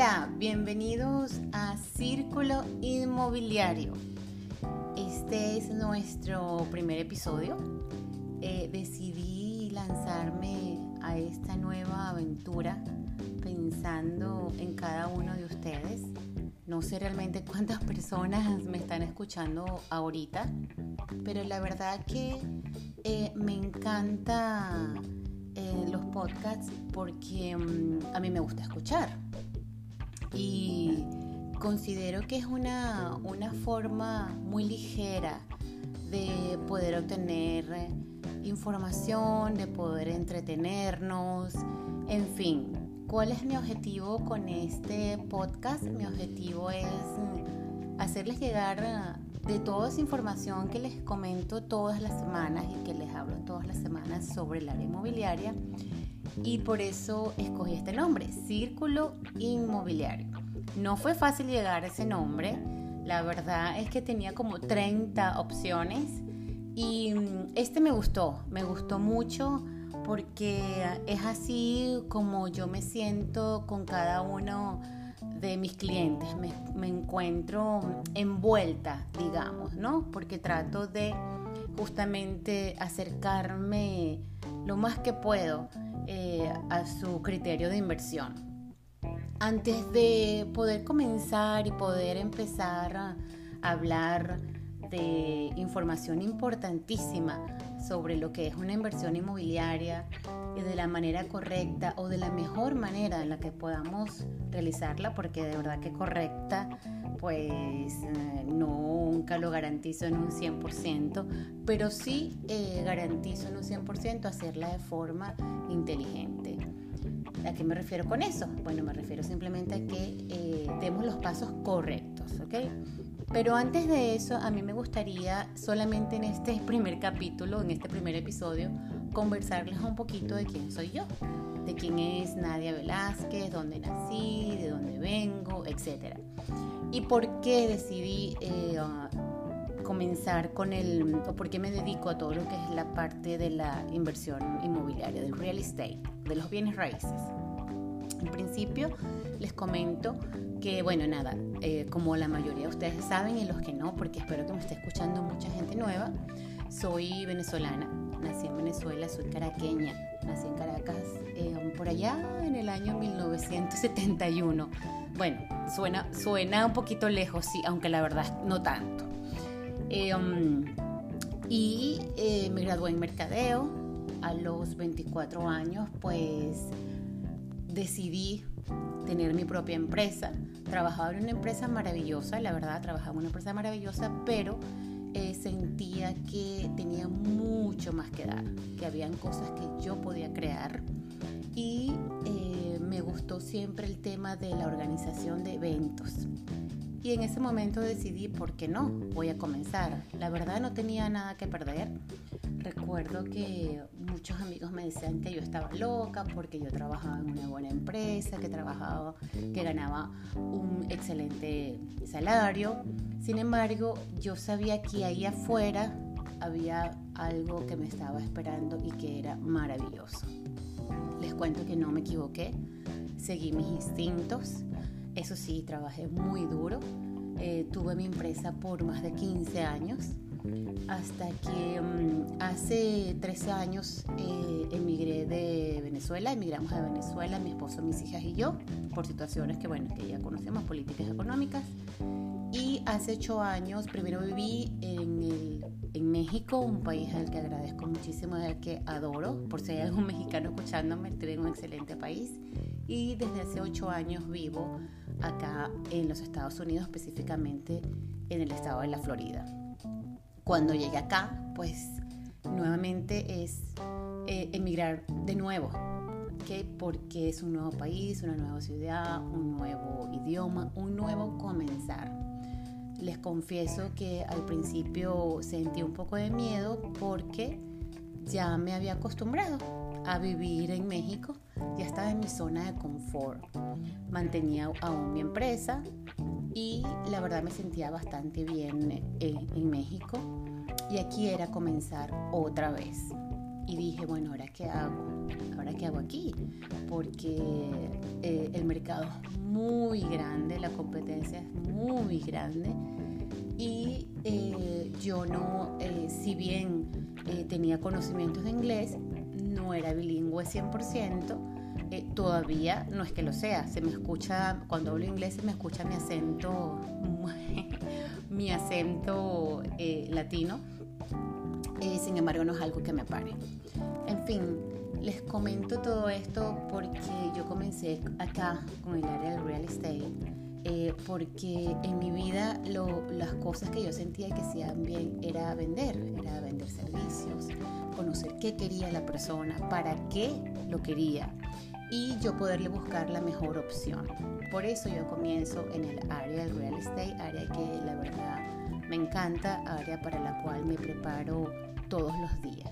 Hola, bienvenidos a Círculo Inmobiliario. Este es nuestro primer episodio. Eh, decidí lanzarme a esta nueva aventura pensando en cada uno de ustedes. No sé realmente cuántas personas me están escuchando ahorita, pero la verdad que eh, me encanta eh, los podcasts porque mm, a mí me gusta escuchar y considero que es una, una forma muy ligera de poder obtener información, de poder entretenernos, en fin. ¿Cuál es mi objetivo con este podcast? Mi objetivo es hacerles llegar de toda esa información que les comento todas las semanas y que les hablo todas las semanas sobre el área inmobiliaria y por eso escogí este nombre, Círculo Inmobiliario. No fue fácil llegar a ese nombre, la verdad es que tenía como 30 opciones y mm, este me gustó, me gustó mucho porque es así como yo me siento con cada uno de mis clientes, me, me encuentro envuelta, digamos, ¿no? Porque trato de justamente acercarme lo más que puedo eh, a su criterio de inversión. Antes de poder comenzar y poder empezar a hablar de información importantísima sobre lo que es una inversión inmobiliaria y de la manera correcta o de la mejor manera en la que podamos realizarla, porque de verdad que correcta, pues eh, nunca lo garantizo en un 100%, pero sí eh, garantizo en un 100% hacerla de forma inteligente. ¿A qué me refiero con eso? Bueno, me refiero simplemente a que eh, demos los pasos correctos, ¿ok? Pero antes de eso, a mí me gustaría solamente en este primer capítulo, en este primer episodio, conversarles un poquito de quién soy yo, de quién es Nadia Velázquez, dónde nací, de dónde vengo, etc. Y por qué decidí eh, comenzar con el, o por qué me dedico a todo lo que es la parte de la inversión inmobiliaria, del real estate, de los bienes raíces. En principio les comento que, bueno, nada, eh, como la mayoría de ustedes saben y los que no, porque espero que me esté escuchando mucha gente nueva, soy venezolana, nací en Venezuela, soy caraqueña, nací en Caracas eh, por allá en el año 1971. Bueno, suena, suena un poquito lejos, sí, aunque la verdad no tanto. Eh, um, y me gradué en mercadeo a los 24 años, pues decidí tener mi propia empresa. Trabajaba en una empresa maravillosa, la verdad, trabajaba en una empresa maravillosa, pero eh, sentía que tenía mucho más que dar, que habían cosas que yo podía crear y eh, me gustó siempre el tema de la organización de eventos. Y en ese momento decidí, ¿por qué no? Voy a comenzar. La verdad no tenía nada que perder. Recuerdo que muchos amigos me decían que yo estaba loca porque yo trabajaba en una buena empresa, que trabajaba, que ganaba un excelente salario. Sin embargo, yo sabía que ahí afuera había algo que me estaba esperando y que era maravilloso. Les cuento que no me equivoqué, seguí mis instintos. Eso sí, trabajé muy duro. Eh, tuve mi empresa por más de 15 años hasta que mm, hace 13 años eh, emigré de Venezuela, emigramos de Venezuela, mi esposo, mis hijas y yo, por situaciones que, bueno, que ya conocemos, políticas económicas. Y hace 8 años, primero viví en, en México, un país al que agradezco muchísimo, al que adoro, por si hay algún mexicano escuchándome, estoy en un excelente país. Y desde hace 8 años vivo acá en los Estados Unidos, específicamente en el estado de la Florida cuando llegué acá, pues nuevamente es eh, emigrar de nuevo, ¿okay? porque es un nuevo país, una nueva ciudad, un nuevo idioma, un nuevo comenzar. Les confieso que al principio sentí un poco de miedo porque ya me había acostumbrado a vivir en México, ya estaba en mi zona de confort. Mantenía aún mi empresa, y la verdad me sentía bastante bien eh, en México y aquí era comenzar otra vez. y dije, bueno, ¿ahora qué hago? ¿Ahora qué hago aquí? Porque eh, el mercado es muy grande, la competencia es muy grande y eh, yo no, eh, si bien tenía conocimientos de inglés, era bilingüe 100%, todavía no es que lo sea, se me escucha, cuando hablo inglés se me escucha mi acento, mi acento latino eh, sin embargo, no es algo que me pare. En fin, les comento todo esto porque yo comencé acá con el área del real estate. Eh, porque en mi vida las cosas que yo sentía que hacían bien era vender, era vender servicios, conocer qué quería la persona, para qué lo quería y yo poderle buscar la mejor opción. Por eso yo comienzo en el área del real estate, área que la verdad me encanta, área para la cual me preparo todos los días.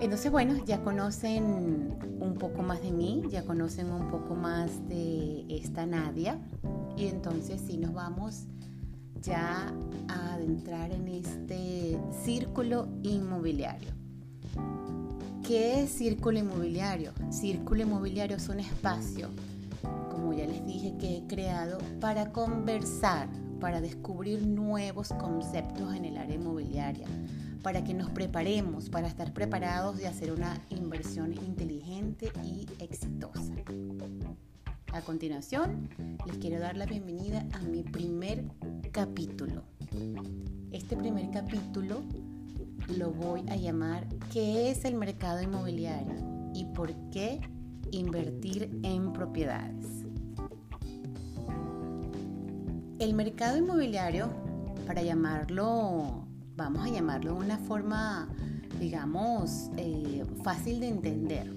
Entonces, bueno, ya conocen un poco más de mí, ya conocen un poco más de esta Nadia. Y entonces sí nos vamos ya a adentrar en este círculo inmobiliario. ¿Qué es círculo inmobiliario? Círculo inmobiliario es un espacio, como ya les dije, que he creado para conversar, para descubrir nuevos conceptos en el área inmobiliaria, para que nos preparemos, para estar preparados de hacer una inversión inteligente y exitosa. A continuación, les quiero dar la bienvenida a mi primer capítulo. Este primer capítulo lo voy a llamar ¿Qué es el mercado inmobiliario y por qué invertir en propiedades? El mercado inmobiliario, para llamarlo vamos a llamarlo de una forma, digamos, eh, fácil de entender.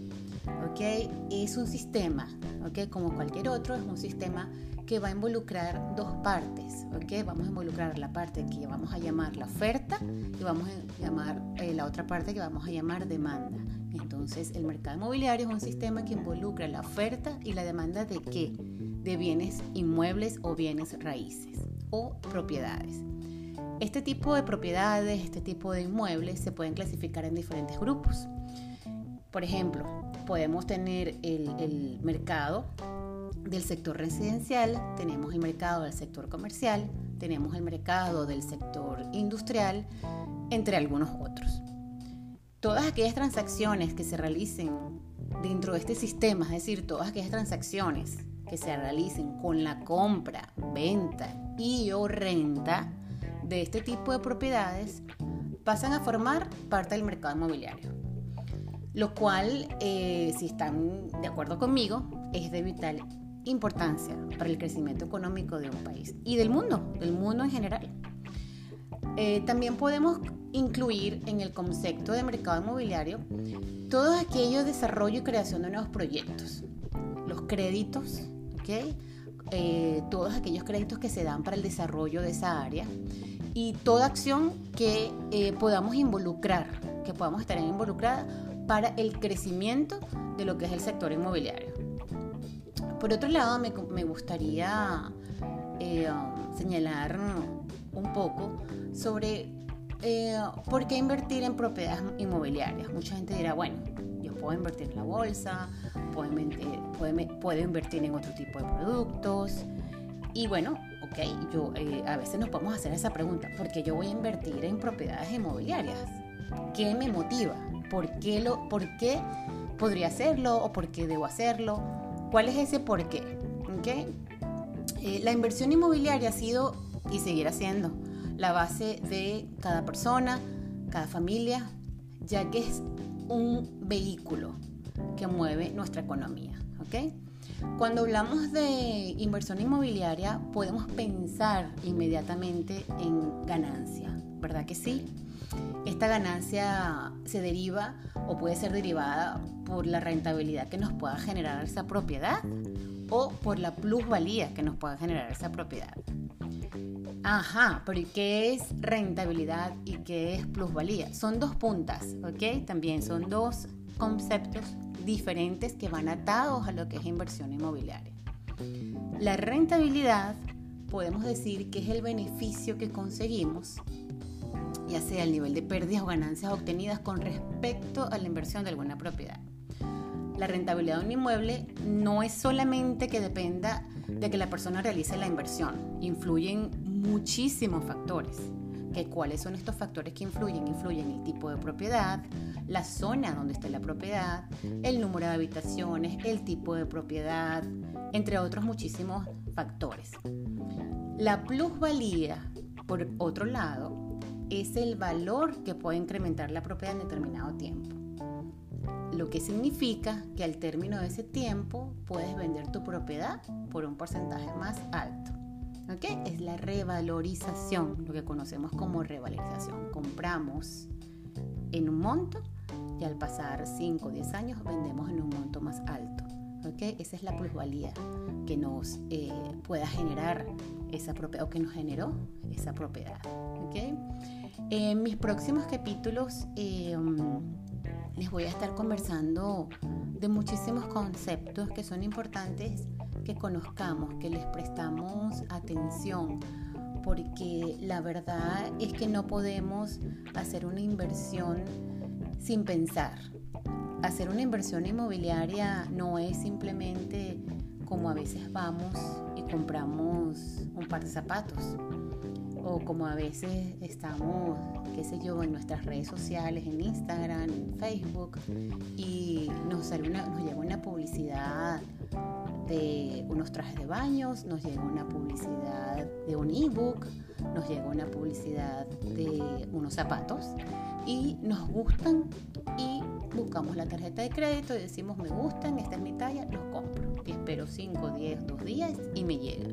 ¿ok? Es un sistema, ¿ok? Como cualquier otro, es un sistema que va a involucrar dos partes, ¿ok? Vamos a involucrar la parte que vamos a llamar la oferta y vamos a llamar eh, la otra parte que vamos a llamar demanda. Entonces, el mercado inmobiliario es un sistema que involucra la oferta y la demanda de qué? De bienes inmuebles o bienes raíces o propiedades. Este tipo de propiedades, este tipo de inmuebles se pueden clasificar en diferentes grupos. Por ejemplo, podemos tener el, mercado del sector residencial, tenemos el mercado del sector comercial, tenemos el mercado del sector industrial, entre algunos otros. Todas aquellas transacciones que se realicen dentro de este sistema, es decir, todas aquellas transacciones que se realicen con la compra, venta y o renta, de este tipo de propiedades pasan a formar parte del mercado inmobiliario, lo cual, eh, si están de acuerdo conmigo, es de vital importancia para el crecimiento económico de un país y del mundo, del mundo en general. Eh, también podemos incluir en el concepto de mercado inmobiliario todo aquello desarrollo y creación de nuevos proyectos, los créditos, eh, todos aquellos créditos que se dan para el desarrollo de esa área y toda acción que eh, podamos involucrar, que podamos estar involucrada para el crecimiento de lo que es el sector inmobiliario. Por otro lado, me, gustaría eh, señalar un poco sobre eh, por qué invertir en propiedades inmobiliarias. Mucha gente dirá, bueno, yo puedo invertir en la bolsa, puedo, puedo invertir en otro tipo de productos. Y bueno, ok, yo, eh, a veces nos podemos hacer esa pregunta, ¿por qué yo voy a invertir en propiedades inmobiliarias? ¿Qué me motiva? ¿Por qué, lo, por qué podría hacerlo o por qué debo hacerlo? ¿Cuál es ese por qué? ¿Okay? Eh, la inversión inmobiliaria ha sido y seguirá siendo la base de cada persona, cada familia, ya que es un vehículo que mueve nuestra economía. ¿ok? Cuando hablamos de inversión inmobiliaria, podemos pensar inmediatamente en ganancia, ¿verdad que sí? Esta ganancia se deriva o puede ser derivada por la rentabilidad que nos pueda generar esa propiedad o por la plusvalía que nos pueda generar esa propiedad. Ajá, pero qué es rentabilidad y qué es plusvalía? Son dos puntas, ¿ok? También son dos conceptos diferentes que van atados a lo que es inversión inmobiliaria. La rentabilidad podemos decir que es el beneficio que conseguimos ya sea el nivel de pérdidas o ganancias obtenidas con respecto a la inversión de alguna propiedad. La rentabilidad de un inmueble no es solamente que dependa de que la persona realice la inversión, influyen muchísimos factores. ¿Cuáles son estos factores que influyen? Influyen el tipo de propiedad, la zona donde está la propiedad, el número de habitaciones, el tipo de propiedad, entre otros muchísimos factores. La plusvalía, por otro lado, es el valor que puede incrementar la propiedad en determinado tiempo. Lo que significa que al término de ese tiempo puedes vender tu propiedad por un porcentaje más alto. Es la revalorización, lo que conocemos como revalorización. Compramos en un monto y al pasar 5 o 10 años vendemos en un monto más alto. Esa es la plusvalía que nos eh, pueda generar esa propiedad o que nos generó esa propiedad. En mis próximos capítulos em, les voy a estar conversando de muchísimos conceptos que son importantes que conozcamos, que les prestamos atención, porque la verdad es que no podemos hacer una inversión sin pensar. Hacer una inversión inmobiliaria no es simplemente como a veces vamos y compramos un par de zapatos o como a veces estamos, qué sé yo, en nuestras redes sociales, en Instagram, en Facebook y nos, llega una publicidad de unos trajes de baños, nos llega una publicidad de un ebook, nos llega una publicidad de unos zapatos y nos gustan y buscamos la tarjeta de crédito y decimos me gustan, esta es mi talla, los compro. Espero 5, 10, 2 días y me llega.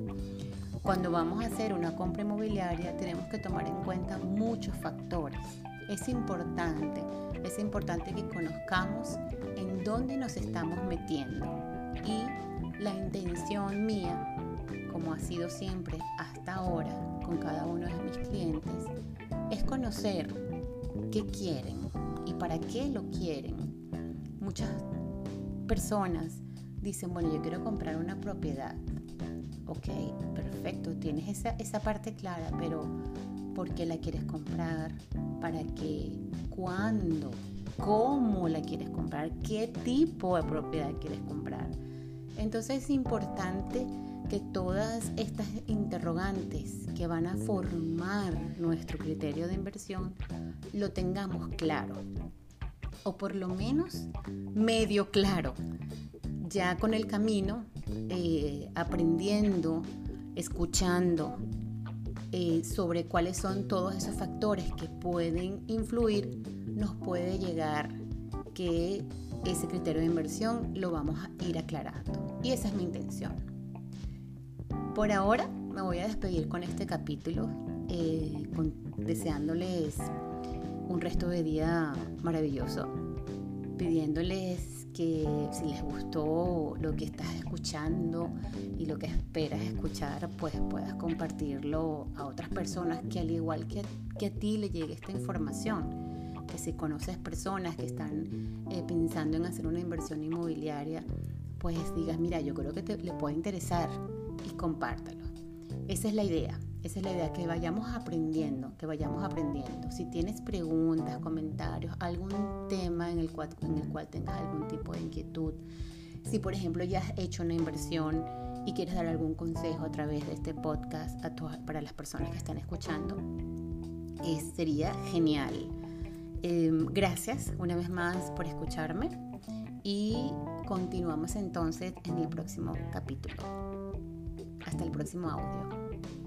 Cuando vamos a hacer una compra inmobiliaria tenemos que tomar en cuenta muchos factores. Es importante, es importante que conozcamos en dónde nos estamos metiendo y la intención mía, como ha sido siempre hasta ahora con cada uno de mis clientes, es conocer qué quieren y para qué lo quieren. Muchas personas dicen, bueno, yo quiero comprar una propiedad. Ok, perfecto, tienes esa, esa parte clara, pero ¿por qué la quieres comprar? ¿Para qué? ¿Cuándo? ¿Cómo la quieres comprar? ¿Qué tipo de propiedad quieres comprar? Entonces es importante que todas estas interrogantes que van a formar nuestro criterio de inversión lo tengamos claro o por lo menos medio claro. Ya con el camino, eh, aprendiendo, escuchando eh, sobre cuáles son todos esos factores que pueden influir, nos puede llegar que ese criterio de inversión lo vamos a ir aclarando. Y esa es mi intención. Por ahora me voy a despedir con este capítulo, eh, deseándoles un resto de día maravilloso, pidiéndoles que si les gustó lo que estás escuchando y lo que esperas escuchar, pues puedas compartirlo a otras personas que al igual que, que a ti le llegue esta información que si conoces personas que están eh, pensando en hacer una inversión inmobiliaria, pues digas, mira, yo creo que te, le puede interesar y compártalo. Esa es la idea, esa es la idea, que vayamos aprendiendo, que vayamos aprendiendo. Si tienes preguntas, comentarios, algún tema en el cual, en el cual tengas algún tipo de inquietud, si por ejemplo ya has hecho una inversión y quieres dar algún consejo a través de este podcast a para las personas que están escuchando, eh, sería genial. Em, gracias una vez más por escucharme y continuamos entonces en el próximo capítulo. Hasta el próximo audio.